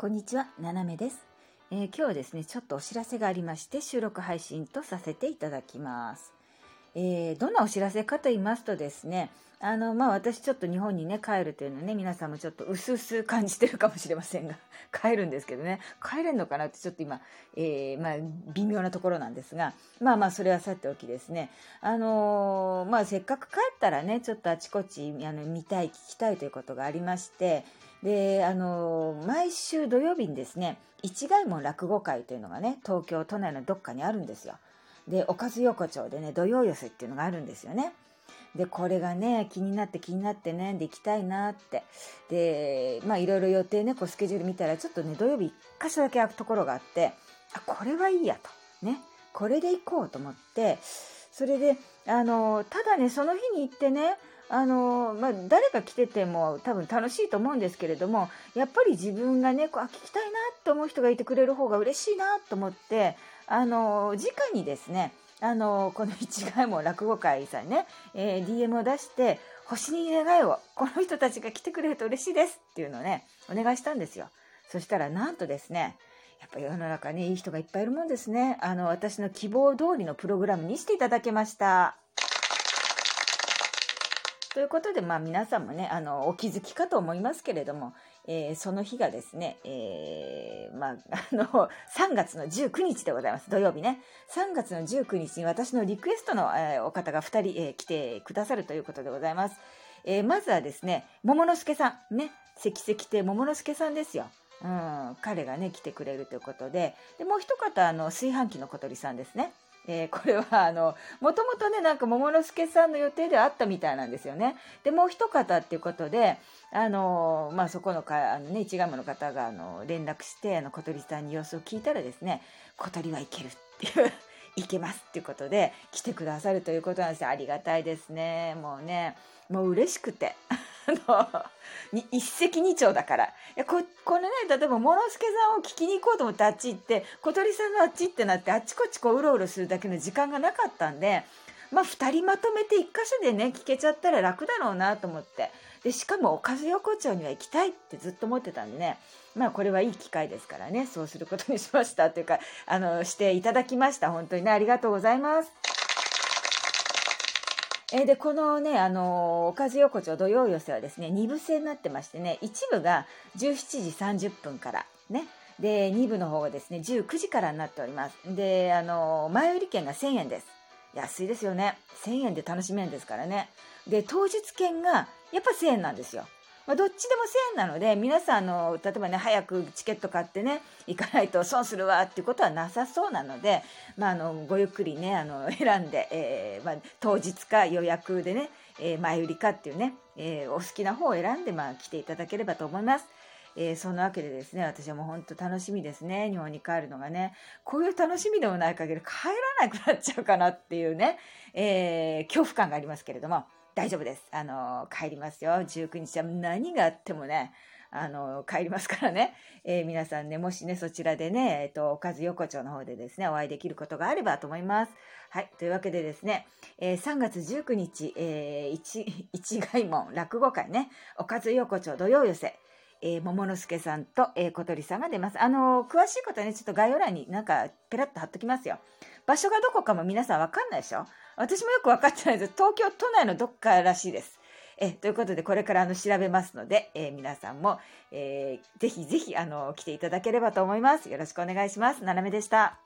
こんにちは、ななめです、えー今日はですね、ちょっとお知らせがありまして、収録配信とさせていただきます。えーどんなお知らせかと言いますとですね、あの、まあ、私ちょっと日本にね、帰るというのはね、皆さんもちょっと薄々感じてるかもしれませんが、帰るんですけどね、帰れんのかなってちょっと今、えーまあ、微妙なところなんですが、まあまあ、それはさておきですね、あのーまあ、せっかく帰ったらね、ちょっとあちこちあの見たい、聞きたいということがありまして、で、あの毎週土曜日にですね、一概門落語会というのがね、東京都内のどっかにあるんですよ。で、おかず横丁でね、土曜寄せっていうのがあるんですよね。で、これがね、気になって気になってね、で行きたいなって。で、まあいろいろ予定ね、こうスケジュール見たら、ちょっとね、土曜日一箇所だけ空くところがあって、あ、これはいいやと。ね。これで行こうと思って、それで、あの、ただね、その日に行ってね、あのまあ、誰が来てても多分楽しいと思うんですけれどもやっぱり自分がねこうあ聞きたいなと思う人がいてくれる方が嬉しいなと思ってあの直にですねあのこの一概も落語会さんね、えー DM を出して星に願いをこの人たちが来てくれると嬉しいですっていうのをねお願いしたんですよ。そしたらなんとですねやっぱ世の中にいい人がいっぱいいるもんですね。あの私の希望通りのプログラムにしていただけました。ということで、まあ、皆さんもねあのお気づきかと思いますけれども、えーその日がですね、えーまあ、あの3月の19日でございます。土曜日ね。3月の19日に私のリクエストの、えーお方が2人、えー来てくださるということでございます、えーまずはですね桃之助さんね。関石亭桃之助さんですよ。うん、彼がね来てくれるということででもう一方あの炊飯器の小鳥さんですねえーこれはあのもともとねなんか桃之助さんの予定ではあったみたいなんですよね。でもう一方っていうことであの、まあ、そこのかあの、ね、一ガムの方があの連絡してあの小鳥さんに様子を聞いたらですね小鳥はいけるっていう いけますっていうことで来てくださるということなんですよありがたいですねもうねもう嬉しくて。あのに一石二鳥だから。いやここれね例えば諸助さんを聞きに行こうと思ってあっち行って小鳥さんのあっちってなってあっちこっちこううろうろするだけの時間がなかったんでまあ2人まとめて1箇所でね聞けちゃったら楽だろうなと思って。でしかもおかず横丁には行きたいってずっと思ってたんでね。まあこれはいい機会ですからねそうすることにしましたというかあのしていただきました。本当にねありがとうございます。えーでこのね、あのおかず横丁土曜寄せはですね2部制になってましてね1部が17時30分からねで2部の方がですね19時からになっております。であの前売り券が1000円です。安いですよね。1000円で楽しめるんですからね。で当日券がやっぱ1000円なんですよ。まあ、どっちでも1000円なので皆さんの例えばね早くチケット買ってね行かないと損するわっていうことはなさそうなので、まあ、あのごゆっくりねあの選んで、えーまあ、当日か予約でね、えー前売りかっていうね、えーお好きな方を選んで、まあ、来ていただければと思います。えーそんなわけでですね私はもう本当楽しみですね日本に帰るのがねこういう楽しみでもない限り帰らなくなっちゃうかなっていうね、えー恐怖感がありますけれども大丈夫です。あの帰りますよ。19日は何があってもねあの帰りますからね、えー皆さんねもしねそちらでね、えっとおかず横丁の方でですねお会いできることがあればと思います。はいというわけでですね、えー3月19日、えー、一一概門落語会ねおかず横丁土曜寄せ。えー、桃之助さんと、えー小鳥さんが出ます。あのー詳しいことはね、ちょっと概要欄になんかペラッと貼っときますよ。場所がどこかも皆さんわかんないでしょ？私もよくわかってないです。東京都内のどっからしいです。えーということで、これからあの調べますので、えー皆さんも、えーぜひぜひ、あの来ていただければと思います。よろしくお願いします。ななめでした。